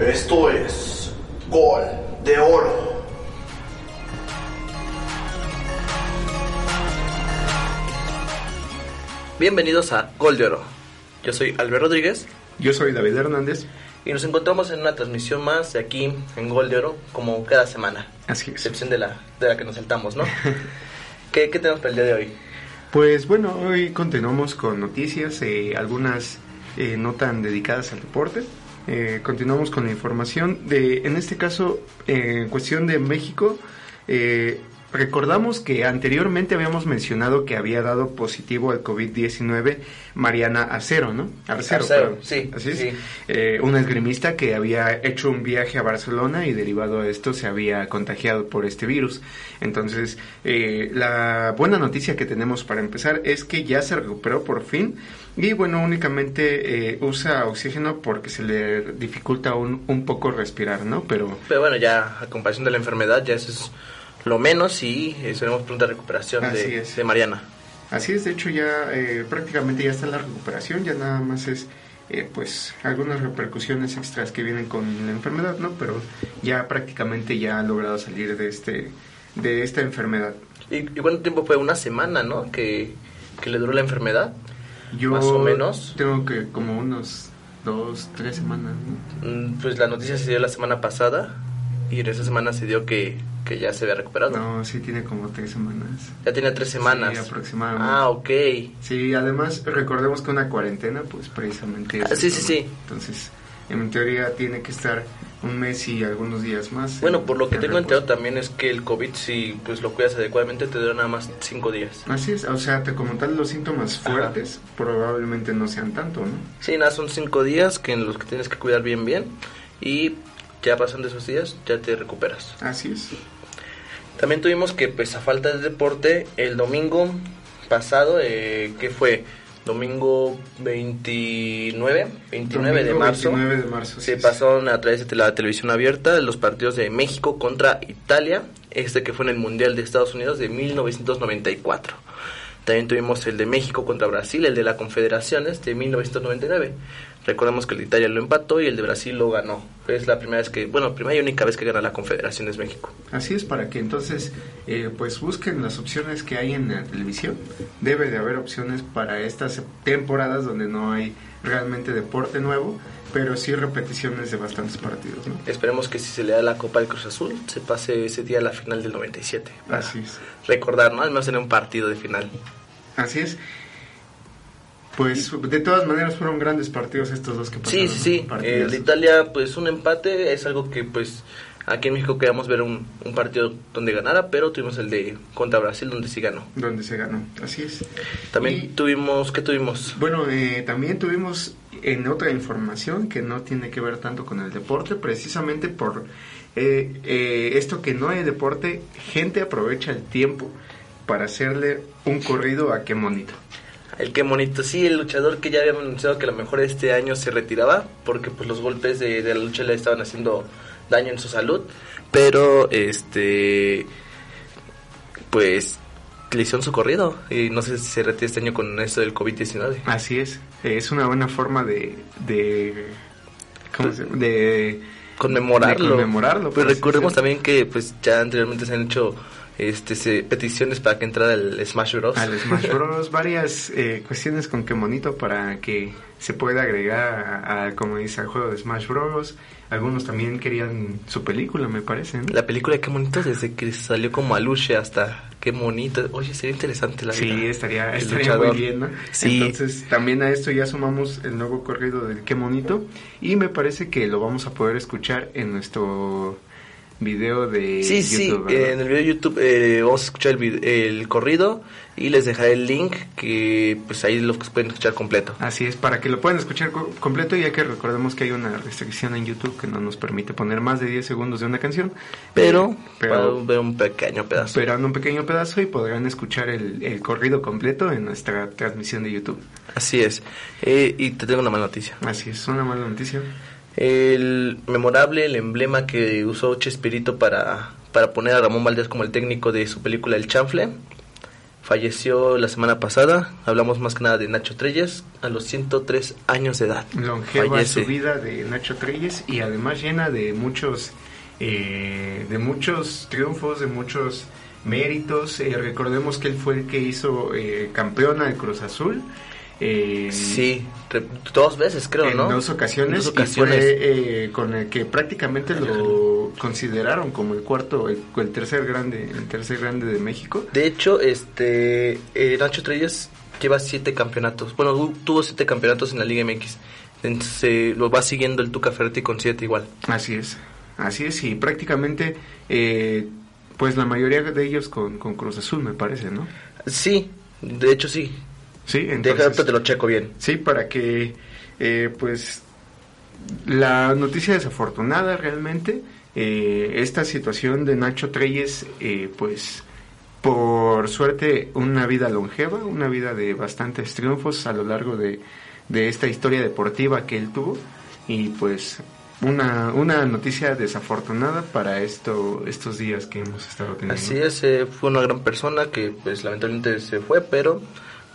Esto es Gol de Oro. Bienvenidos a Gol de Oro. Yo soy Albert Rodríguez Yo soy David Hernández. y nos encontramos en una transmisión más de aquí en Gol de Oro, como cada semana, Así es. excepción de la, de la que nos saltamos, ¿no? ¿Qué, ¿Qué tenemos para el día de hoy? Pues bueno, hoy continuamos con noticias, eh, algunas eh, no tan dedicadas al deporte. Eh, continuamos con la información de, en este caso, eh, en cuestión de México. eh, recordamos que anteriormente habíamos mencionado que había dado positivo al COVID-19 Mariana Acero, ¿no? Arcero, sí, Así es. sí. Eh, una esgrimista que había hecho un viaje a Barcelona y derivado a esto se había contagiado por este virus. Entonces, eh, la buena noticia que tenemos para empezar es que ya se recuperó por fin y bueno, únicamente eh, usa oxígeno porque se le dificulta un, un poco respirar, ¿no? Pero Pero bueno, ya a comparación de la enfermedad, ya eso es lo menos y esperemos pronta recuperación Así de, es. de Mariana. así es, de hecho ya eh, prácticamente ya está en la recuperación, ya nada más es... eh, pues algunas repercusiones extras que vienen con la enfermedad, ¿no? Pero ya prácticamente ya ha logrado salir de este de esta enfermedad. ¿Y, y cuánto tiempo fue? Una semana, ¿no? Que, que le duró la enfermedad. Yo Más o menos. tengo que como unos dos, tres semanas. ¿no? Mm, Pues la noticia se dio la semana pasada y en esa semana se dio que, que ya se había recuperado. No, sí tiene como tres semanas. Ya tenía tres semanas. Sí, aproximadamente. Ah, ok. Sí, además recordemos que una cuarentena, pues precisamente. es Ah, sí, sí, ¿no? sí. Entonces, en teoría tiene que estar un mes y algunos días más. Bueno, en- por lo que en tengo enterado también es que el COVID, si pues lo cuidas adecuadamente, te dura nada más cinco días. Así es, o sea, te, como tal los síntomas Ajá. fuertes probablemente no sean tanto, ¿no? Sí, nada, son cinco días que en los que tienes que cuidar bien, bien. Y ya pasando esos días, ya te recuperas. Así es. También tuvimos que, pues a falta de deporte, el domingo pasado, eh, que fue domingo 29, 29 de marzo, 29 de marzo. se es. pasaron a través de la televisión abierta los partidos de México contra Italia, este que fue en el Mundial de Estados Unidos de 1994. También tuvimos el de México contra Brasil, el de la Confederaciones de 1999. Recordemos que el de Italia lo empató y el de Brasil lo ganó. Es la primera vez que, bueno, primera y única vez que gana la Confederaciones México. Así es, para que entonces eh, pues busquen las opciones que hay en la televisión. Debe de haber opciones para estas temporadas donde no hay realmente deporte nuevo, pero sí repeticiones de bastantes partidos, ¿no? Esperemos que si se le da la Copa al Cruz Azul, se pase ese día a la final del 97. para Así es. Recordar, ¿no? Al menos en un partido de final. Así es. Pues de todas maneras fueron grandes partidos estos dos que pasaron. Sí, sí, sí. El de Italia, pues un empate es algo que, pues, aquí en México queríamos ver un, un partido donde ganara, pero tuvimos el de contra Brasil donde sí ganó. Donde se ganó, así es. También Y- tuvimos, ¿qué tuvimos? Bueno, eh, también tuvimos en otra información que no tiene que ver tanto con el deporte, precisamente por eh, eh, esto que no hay deporte, gente aprovecha el tiempo para hacerle un corrido a qué monito. El que bonito, sí, el luchador que ya habíamos anunciado que a lo mejor este año se retiraba porque pues los golpes de, de la lucha le estaban haciendo daño en su salud, pero este pues le hicieron su corrido y no sé si se retira este año con esto del COVID-19. Así es, es una buena forma de... de ¿Cómo se llama? De... conmemorarlo. De conmemorarlo, así recordemos también que pues ya anteriormente se han hecho este se- peticiones para que entrara el Smash Bros. Al Smash Bros. varias eh, cuestiones con qué monito para que se pueda agregar a, a, como dice, al juego de Smash Bros. Algunos también querían su película, me parece. ¿no? La película qué bonito desde que salió como Aluche hasta qué bonito. Oye, sería interesante la Sí, vida. estaría, estaría muy bien, ¿no? Sí. Entonces, también a esto ya sumamos el nuevo corrido del Qué Monito. Y me parece que lo vamos a poder escuchar en nuestro video de Sí, sí, YouTube. eh, ¿verdad? en el video de YouTube eh, vamos a escuchar el, el corrido y les dejaré el link que pues ahí lo pueden escuchar completo. Así es, para que lo puedan escuchar co- completo, ya que recordemos que hay una restricción en YouTube que no nos permite poner más de 10 segundos de una canción. Pero, Eh, pero ver un pequeño pedazo. esperan un pequeño pedazo y podrán escuchar el, el corrido completo en nuestra transmisión de YouTube. Así es. Eh, y te tengo una mala noticia. Así es, una mala noticia. El memorable, el emblema que usó Chespirito para, para poner a Ramón Valdés como el técnico de su película El Chanfle, falleció la semana pasada. Hablamos más que nada de Nacho Treyes a los 103 años de edad. Longeva Fallece. su vida de Nacho Treyes y además llena de muchos, eh, de muchos triunfos, de muchos méritos. Eh, recordemos que él fue el que hizo eh, campeona de Cruz Azul. Eh, Sí, dos veces creo, en ¿no? dos ocasiones, Dos ocasiones. y fue eh, con el que prácticamente lo consideraron como el cuarto, el, el tercer grande, el tercer grande de México. De hecho, este eh, Nacho Treyes lleva siete campeonatos. Bueno, tu- tuvo siete campeonatos en la Liga MX. Entonces eh, lo va siguiendo el Tuca Ferretti con siete igual. Así es, así es, y prácticamente, eh, pues la mayoría de ellos con, con Cruz Azul, me parece, ¿no? Sí, de hecho sí. Sí, Deja, entonces, te lo checo bien. sí, para que, eh, pues, la noticia desafortunada realmente, eh, esta situación de Nacho Treyes, eh, pues, por suerte, una vida longeva, una vida de bastantes triunfos a lo largo de, de esta historia deportiva que él tuvo, y pues, una, una noticia desafortunada para esto, estos días que hemos estado teniendo. Así es, eh, fue una gran persona que pues lamentablemente se fue, pero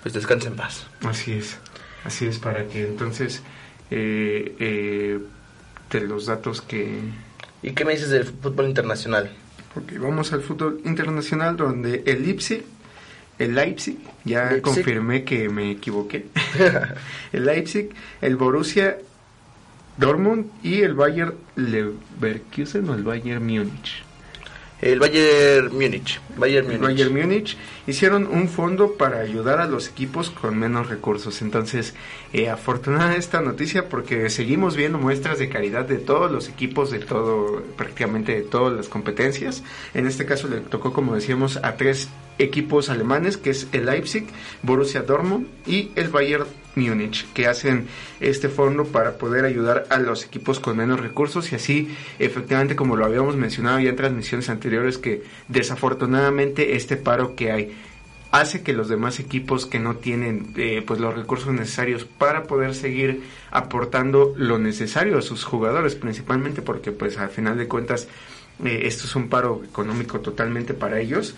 pues descansa en paz. Así es, así es, para que entonces eh, eh, de los datos que... ¿Y qué me dices del fútbol internacional? Ok, vamos al fútbol internacional donde el Leipzig, el Leipzig, ya Leipzig. confirmé que me equivoqué, el Leipzig, el Borussia Dortmund y el Bayern Leverkusen o el Bayern Múnich. El Bayern Múnich. Bayern Múnich. Bayern Múnich hicieron un fondo para ayudar a los equipos con menos recursos. Entonces, eh, afortunada esta noticia porque seguimos viendo muestras de caridad de todos los equipos, de todo, prácticamente de todas las competencias. En este caso le tocó, como decíamos, a tres equipos alemanes, que es el Leipzig, Borussia Dortmund y el Bayern Múnich, que hacen este fondo para poder ayudar a los equipos con menos recursos y así, efectivamente, como lo habíamos mencionado ya en transmisiones anteriores, que desafortunadamente este paro que hay hace que los demás equipos que no tienen eh, pues los recursos necesarios para poder seguir aportando lo necesario a sus jugadores principalmente porque pues al final de cuentas eh, esto es un paro económico totalmente para ellos.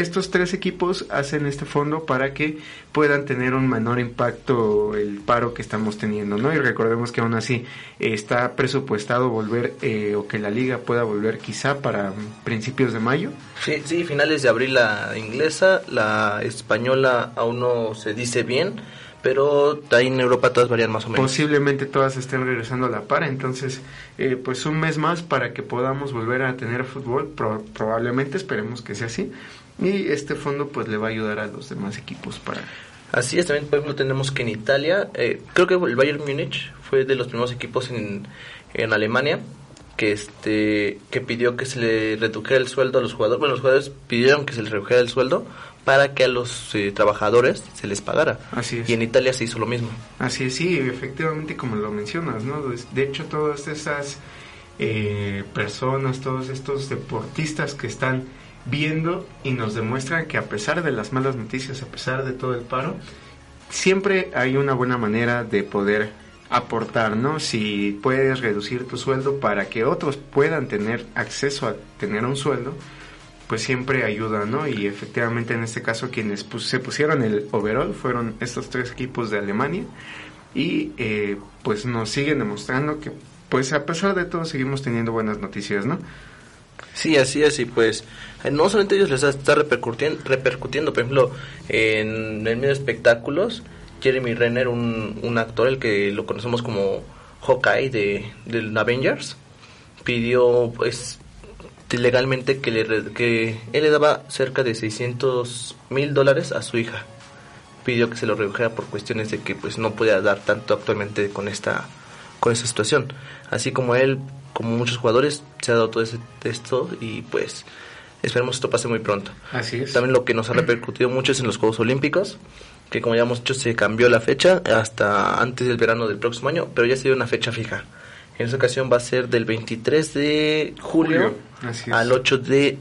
Estos tres equipos hacen este fondo para que puedan tener un menor impacto el paro que estamos teniendo, ¿no? Y recordemos que aún así eh, está presupuestado volver eh, o que la liga pueda volver quizá para principios de mayo. Sí, sí, finales de abril la inglesa, la española aún no se dice bien, pero ahí en Europa todas varían más o menos. Posiblemente todas estén regresando a la par, entonces eh, pues un mes más para que podamos volver a tener fútbol, pro- probablemente esperemos que sea así. Y este fondo pues le va a ayudar a los demás equipos para... Así es, también por ejemplo tenemos que en Italia, eh, creo que el Bayern Múnich fue de los primeros equipos en, en Alemania que este que pidió que se le redujera el sueldo a los jugadores. Bueno, los jugadores pidieron que se les redujera el sueldo para que a los eh, trabajadores se les pagara. Así es. Y en Italia se hizo lo mismo. Así es, sí, efectivamente como lo mencionas, ¿no? De hecho, todas esas eh, personas, todos estos deportistas que están viendo y nos demuestran que a pesar de las malas noticias, a pesar de todo el paro, siempre hay una buena manera de poder aportar, ¿no? Si puedes reducir tu sueldo para que otros puedan tener acceso a tener un sueldo, pues siempre ayuda, ¿no? Y efectivamente en este caso quienes pus- se pusieron el overall fueron estos tres equipos de Alemania y eh, pues nos siguen demostrando que pues a pesar de todo seguimos teniendo buenas noticias, ¿no? Sí, así es, y pues eh, no solamente ellos les está repercutiendo, repercutiendo por ejemplo, en el medio de espectáculos, Jeremy Renner, un, un actor, el que lo conocemos como Hawkeye de, del Avengers, pidió pues legalmente que, le, que él le daba cerca de 600 mil dólares a su hija. Pidió que se lo redujera por cuestiones de que pues no podía dar tanto actualmente con esta con esta situación. Así como él, como muchos jugadores, se ha dado todo ese, esto y pues esperemos que esto pase muy pronto. Así es. También lo que nos ha repercutido mucho es en los Juegos Olímpicos, que como ya hemos dicho se cambió la fecha hasta antes del verano del próximo año, pero ya se dio una fecha fija. En esta ocasión va a ser del 23 de julio, Julio, al 8 de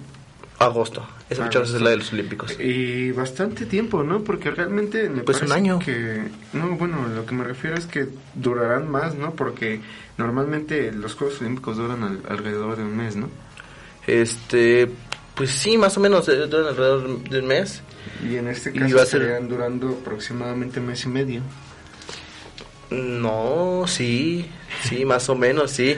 agosto. Esa fecha va a ser Agosto. la de los Olímpicos. Y bastante tiempo, ¿no? Porque realmente me Pues un año. que no, bueno, lo que me refiero es que durarán más, ¿no? Porque normalmente los Juegos Olímpicos duran al- alrededor de un mes, ¿no? Este, Pues sí, más o menos, eh, duran alrededor del mes. Y en este caso ser- estarían durando aproximadamente mes y medio. No, sí, sí, más o menos, sí.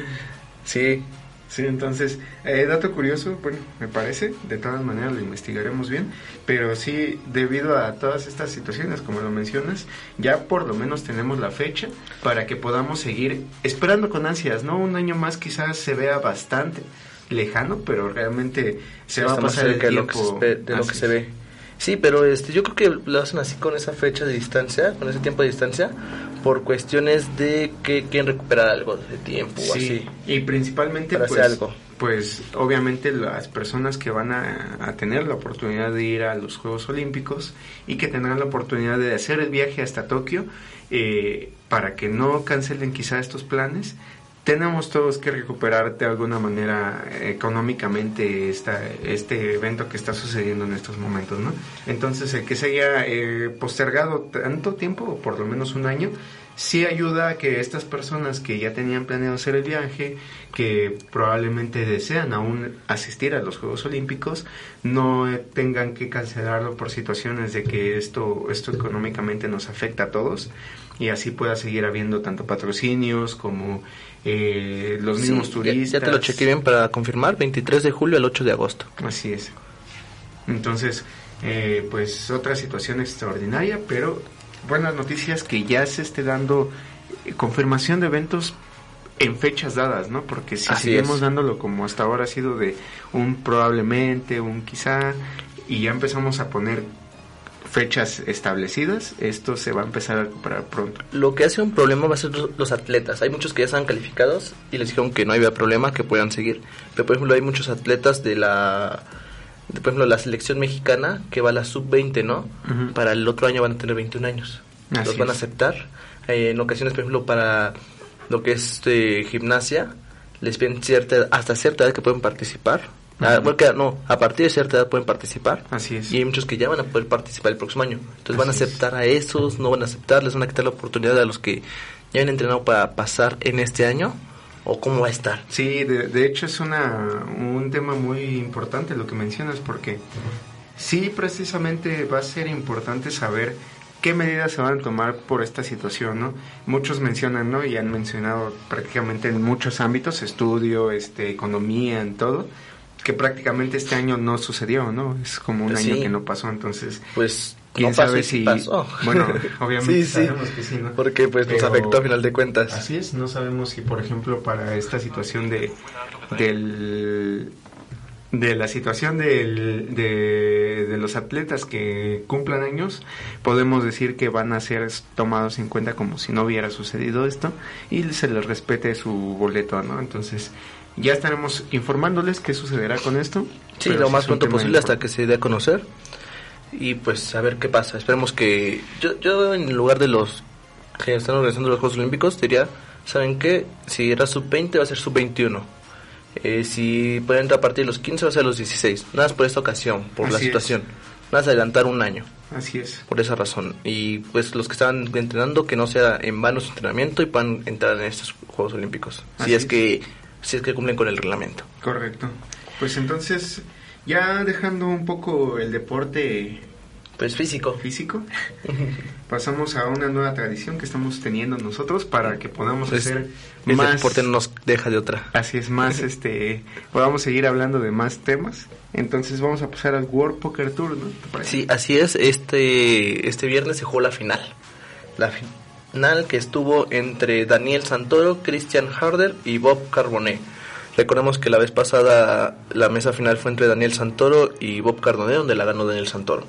Sí, Sí, entonces, eh, dato curioso, bueno, me parece, de todas maneras lo investigaremos bien, pero sí, debido a todas estas situaciones, como lo mencionas, ya por lo menos tenemos la fecha para que podamos seguir esperando con ansias, ¿no? Un año más quizás se vea bastante lejano, pero realmente se va a pasar el cerca de lo que se, tiempo. de lo que se ve. Sí, pero este, yo creo que lo hacen así con esa fecha de distancia, con ese tiempo de distancia, por cuestiones de que quieren recuperar algo de tiempo o Sí, así. y principalmente Para pues, hacer algo. pues obviamente las personas que van a, a tener la oportunidad de ir a los Juegos Olímpicos y que tendrán la oportunidad de hacer el viaje hasta Tokio eh, para que no cancelen quizá estos planes tenemos todos que recuperar de alguna manera eh, económicamente esta, este evento que está sucediendo en estos momentos, ¿no? Entonces, el que se haya eh, postergado tanto tiempo, por lo menos un año, sí ayuda a que estas personas que ya tenían planeado hacer el viaje, que probablemente desean aún asistir a los Juegos Olímpicos, no tengan que cancelarlo por situaciones de que esto, esto económicamente nos afecta a todos y así pueda seguir habiendo tanto patrocinios como eh, los mismos Sí, turistas. Ya, te lo chequé bien para confirmar, 23 de julio al 8 de agosto. Así es. Entonces, eh, pues otra situación extraordinaria, pero buenas noticias que ya se esté dando eh, confirmación de eventos en fechas dadas, ¿no? Porque si Así seguimos es. dándolo como hasta ahora ha sido de un probablemente, un quizá, y ya empezamos a poner fechas establecidas, esto se va a empezar a recuperar pronto. Lo que hace un problema va a ser los- atletas. Hay muchos que ya están calificados y les dijeron que no había problema, que puedan seguir. Pero por ejemplo hay muchos atletas de la, de, por ejemplo la selección mexicana que va a la sub-20, ¿no? Para el otro año van a tener 21 años. Así los van a aceptar. Eh, en ocasiones, por ejemplo, para lo que es este, gimnasia, les piden cierta, hasta cierta edad que pueden participar. Ah, bueno, no, a partir de cierta edad pueden participar. Así es. Y hay muchos que ya van a poder participar el próximo año. Entonces van a es. aceptar a esos, no van a aceptar, les van a quitar la oportunidad a los que ya han entrenado para pasar en este año. ¿O cómo va a estar? Sí, de, de hecho es una, un tema muy importante lo que mencionas porque sí precisamente va a ser importante saber qué medidas se van a tomar por esta situación, ¿no? Muchos mencionan, ¿no? Y han mencionado prácticamente en muchos ámbitos, estudio, este, economía, en todo, que prácticamente este año no sucedió, ¿no? Es como un Pues año sí. que no pasó, entonces... Pues ¿Quién no pasó sabe si- pasó. bueno, obviamente sí, sí, sabemos que sí, ¿no? Porque pues nos Pero- afectó a final de cuentas. Así es, no sabemos si, por ejemplo, para esta situación de del de la situación del, de, de los atletas que cumplan años, podemos decir que van a ser tomados en cuenta como si no hubiera sucedido esto y se les respete su boleto, ¿no? Entonces, ya estaremos informándoles qué sucederá con esto. Sí, lo más pronto posible hasta que se dé a conocer. Y pues a ver qué pasa. Esperemos que. Yo, yo en lugar de los que están organizando los Juegos Olímpicos, diría: ¿saben qué? Si era sub-20, va a ser sub-21. Eh, si pueden entrar a partir de los 15, va a ser los 16. Nada más por esta ocasión, por la es. situación. Nada más adelantar un año, Así es. por esa razón. Y pues los que estaban entrenando, que no sea en vano su entrenamiento y puedan entrar en estos Juegos Olímpicos. Así Si es es. que si es que cumplen con el reglamento. Correcto. Pues entonces, ya dejando un poco el deporte Pues físico. físico, pasamos a una nueva tradición que estamos teniendo nosotros para que podamos Pues, hacer Ese más deporte no nos deja de otra. así es más este podamos seguir hablando de más temas. Entonces vamos a pasar al World Poker Tour, ¿no? Sí, así es. Este, este viernes se jugó la final. La final que estuvo entre Daniel Santoro, Christian Harder y Bob Carbonet. Recordemos que la vez pasada la mesa final fue entre Daniel Santoro y Bob Carbonet, donde la ganó Daniel Santoro.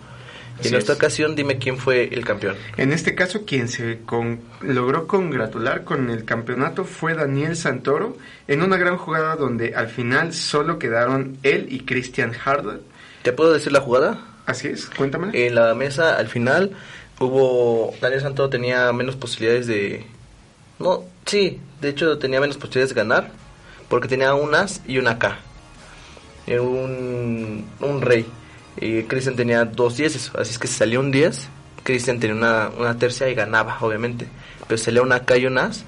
Y Así en esta es. ocasión, dime quién fue el campeón. En este caso, quien se con- logró congratular con el campeonato fue Daniel Santoro en una gran jugada donde al final solo quedaron él y Christian Harder. ¿Te puedo decir la jugada? Así es, cuéntame. En la mesa, al final, hubo. Daniel Santoro tenía menos posibilidades de. No, sí, de hecho tenía menos posibilidades de ganar. Porque tenía un as y una K. Era un, un rey. Y Christian tenía dos dieces. Así es que si salía un 10, Christian tenía una, una tercia y ganaba, obviamente. Pero si salía una K y un as,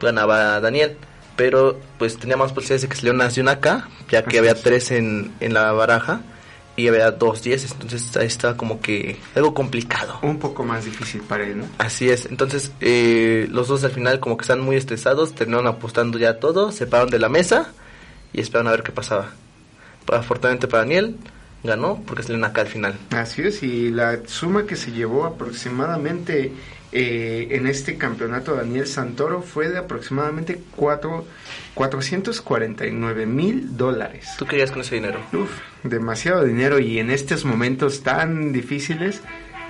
ganaba Daniel. pero pues tenía más posibilidades de que saliera una acción acá, ya que Así había es. tres en, en la baraja y había dos dieces, entonces ahí está como que algo complicado. Un poco más difícil para él, ¿no? Así es, entonces eh, los dos al final como que están muy estresados, terminaron apostando ya todo, se pararon de la mesa y esperaron a ver qué pasaba. Afortunadamente para Daniel, ganó porque salieron acá al final. Así es, y la suma que se llevó aproximadamente eh, en este campeonato Daniel Santoro fue de aproximadamente cuatro, 449 mil dólares. ¿Tú querías con ese dinero? Uf, demasiado dinero y en estos momentos tan difíciles,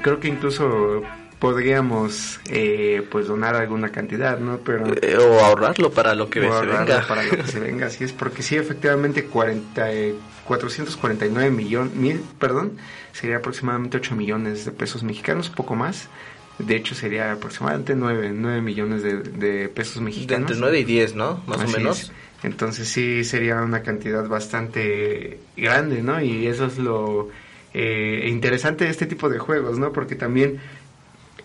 creo que incluso podríamos eh, pues donar alguna cantidad, ¿no? Pero Eh, o ahorrarlo para lo que o se ahorrarlo venga. para lo que se venga, así es, porque sí, efectivamente 40, eh, 449 millones, mil, perdón, sería aproximadamente 8 millones de pesos mexicanos, poco más. De hecho, sería aproximadamente 9, 9 millones de, de pesos De mexicanos. entre 9 y 10, ¿no? Más Así o menos. es. Entonces sí sería una cantidad bastante grande, ¿no? Y eso es lo eh, interesante de este tipo de juegos, ¿no? Porque también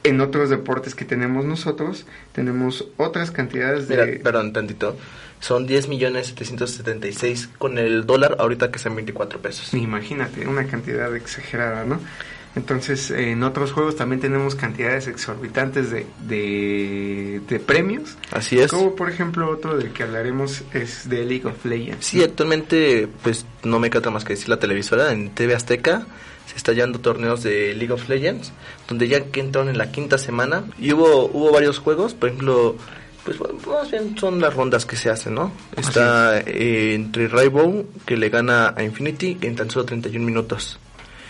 en otros deportes que tenemos nosotros, tenemos otras cantidades de... Mira, perdón, tantito. Son 10 millones 776 con el dólar ahorita que son 24 pesos. Imagínate, una cantidad exagerada, ¿no? Entonces, en otros juegos también tenemos cantidades exorbitantes de, de, de premios. Así es. Como por ejemplo otro del que hablaremos es de League of Legends. Sí, actualmente pues no me queda otra más que decir la televisora en TV Azteca se está llevando torneos de League of Legends donde ya que entraron en la quinta semana y hubo hubo varios juegos, por ejemplo, pues más bien son las rondas que se hacen, ¿no? Está eh, entre Rainbow que le gana a Infinity en tan solo 31 minutos.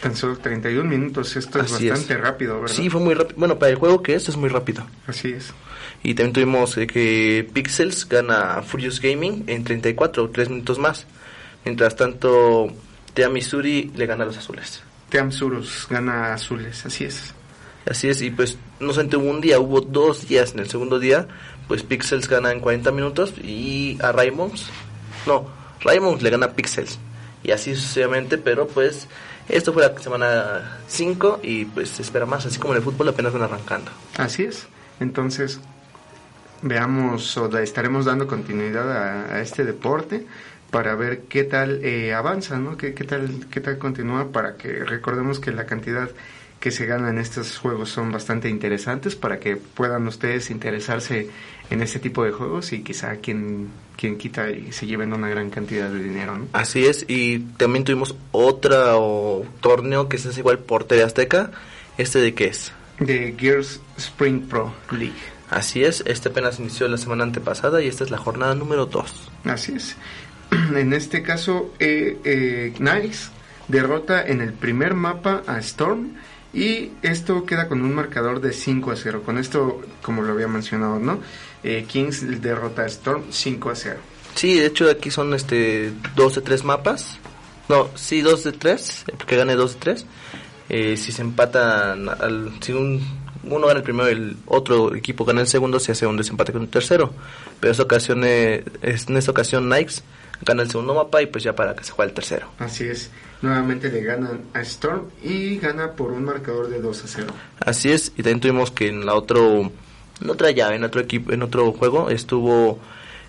Tan solo 31 minutos, esto es Así bastante es. rápido, ¿verdad? Sí, fue muy rápido. Bueno, para el juego que es, es muy rápido. Así es. Y también tuvimos eh, que Pixels gana Furious Gaming en 34, 3 minutos más. Mientras tanto, Tea Missouri le gana a los azules. Teamsurus gana azules, así es. Así es, y pues no solamente hubo un día, hubo dos días. En el segundo día, pues Pixels gana en 40 minutos y a Raymonds, no, Raymonds le gana a Pixels. Y así sucesivamente, pero pues esto fue la semana 5 y pues se espera más, así como el fútbol apenas van arrancando. Así es. Entonces, veamos o estaremos dando continuidad a, a este deporte para ver qué tal eh, avanza, ¿no? Qué, qué tal qué tal continúa para que recordemos que la cantidad que se gana en estos juegos son bastante interesantes para que puedan ustedes interesarse en este tipo de juegos y quizá quien quien quita y se lleven una gran cantidad de dinero, ¿no? Así es, y también tuvimos otro torneo que es igual por TV Azteca. ¿Este de qué es? De Gears Spring Pro League. Así es, este apenas inició la semana antepasada y esta es la jornada número 2. Así es. En este caso, eh, eh, Nice derrota en el primer mapa a Storm y esto queda con un marcador de 5 a 0. Con esto, como lo había mencionado, ¿no? Eh, Kings derrota a Storm 5 a 0. Sí, de hecho aquí son este 2 de 3 mapas. No, sí, 2 de 3, porque gane 2 de 3. Eh, si se empatan, al, si un, uno gana el primero y el otro equipo gana el segundo, se hace un desempate con el tercero. Pero esta ocasión, eh, es- en esta ocasión Nikes gana el segundo mapa y pues ya para que se juegue el tercero. Así es. Nuevamente le ganan a Storm y gana por un marcador de 2 a 0. Así es, y también tuvimos que en la otro, en otra llave, en otro equipo, en otro juego estuvo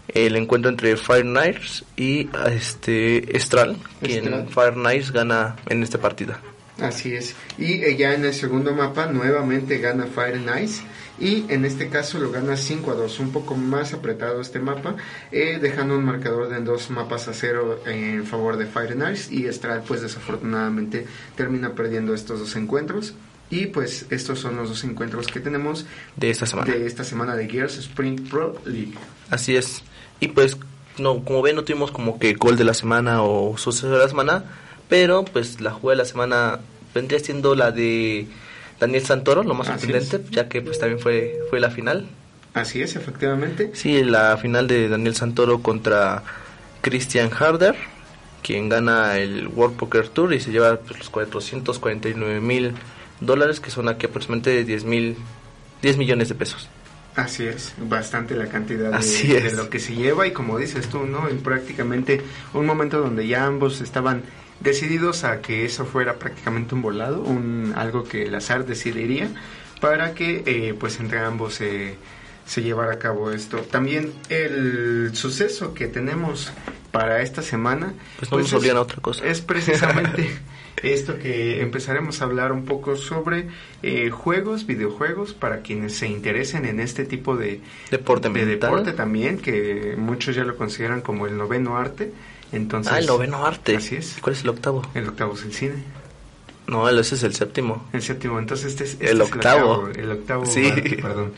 el encuentro entre Fire Knights y este Estral, quien Estral. Fire Knights gana en esta partida. Así es. Y eh, ya en el segundo mapa nuevamente gana Fire Ice. Y en este caso lo gana 5 a 2, un poco más apretado este mapa, eh, dejando un marcador de dos mapas a cero en favor de Fire and Ice. Y Estral, pues desafortunadamente, termina perdiendo estos dos encuentros. Y pues estos son los dos encuentros que tenemos de esta semana. de esta semana de Gears Spring Pro League. Así es. Y pues, no, como ven, no tuvimos como que gol de la semana o suceso de la semana, pero pues la jugada de la semana vendría siendo la de Daniel Santoro, lo más sorprendente, ya que pues también fue, fue la final. Así es, efectivamente. Sí, la final de Daniel Santoro contra Christian Harder, quien gana el World Poker Tour y se lleva pues, los 449 mil dólares, que son aquí aproximadamente 10 mil 10 millones de pesos. Así es, bastante la cantidad de, de lo que se lleva y como dices tú, ¿no? En prácticamente un momento donde ya ambos estaban decididos a que eso fuera prácticamente un volado, un algo que el azar decidiría para que eh, pues entre ambos se se llevara a cabo esto. También el suceso que tenemos para esta semana pues no obligan a otra cosa. es precisamente esto que empezaremos a hablar un poco sobre eh, juegos, videojuegos, para quienes se interesen en este tipo de Deporte de mental. deporte también, que muchos ya lo consideran como el noveno arte. Entonces, ah, el noveno arte. Así es. ¿Cuál es el octavo? El octavo es el cine. No, ese es el séptimo. El séptimo, entonces este es, este El es octavo. el octavo, Sí. arte, perdón.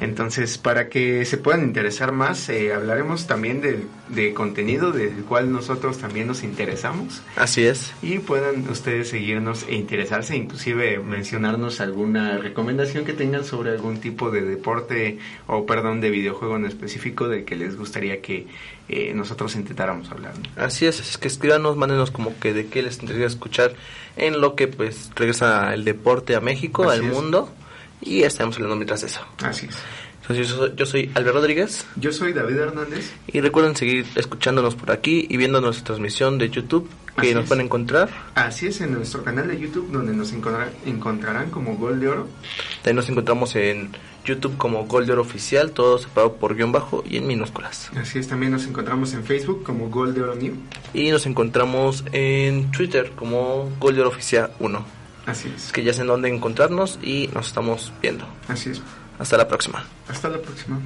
Entonces, para que se puedan interesar más, eh, hablaremos también del de contenido del cual nosotros también nos interesamos Así es. y puedan ustedes seguirnos e interesarse, inclusive mencionarnos alguna recomendación que tengan sobre algún tipo de deporte o, perdón, de videojuego en específico del que les gustaría que eh, nosotros intentáramos hablar. ¿no? Así es, es que escríbanos, mándenos como que de qué les interesa escuchar en lo que pues regresa el deporte a México, Así al es. mundo y estaremos hablando mientras de eso. Así es. Entonces yo soy, yo soy Albert Rodríguez Yo soy David Hernández. y recuerden seguir escuchándonos por aquí y viendo nuestra transmisión de YouTube que Así nos es. pueden encontrar. Así es, en nuestro canal de YouTube, donde nos encontrarán, encontrarán como Gol de Oro. También nos encontramos en YouTube como Gol de Oro Oficial, todo separado por guion bajo y en minúsculas. Así es, también nos encontramos en Facebook como Gol de Oro New. Y nos encontramos en Twitter como Gol de Oro Oficial 1. Así Es es, que ya saben dónde encontrarnos y nos estamos viendo. así es. Hasta la próxima. Hasta la próxima.